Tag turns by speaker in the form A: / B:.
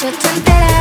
A: noche entera.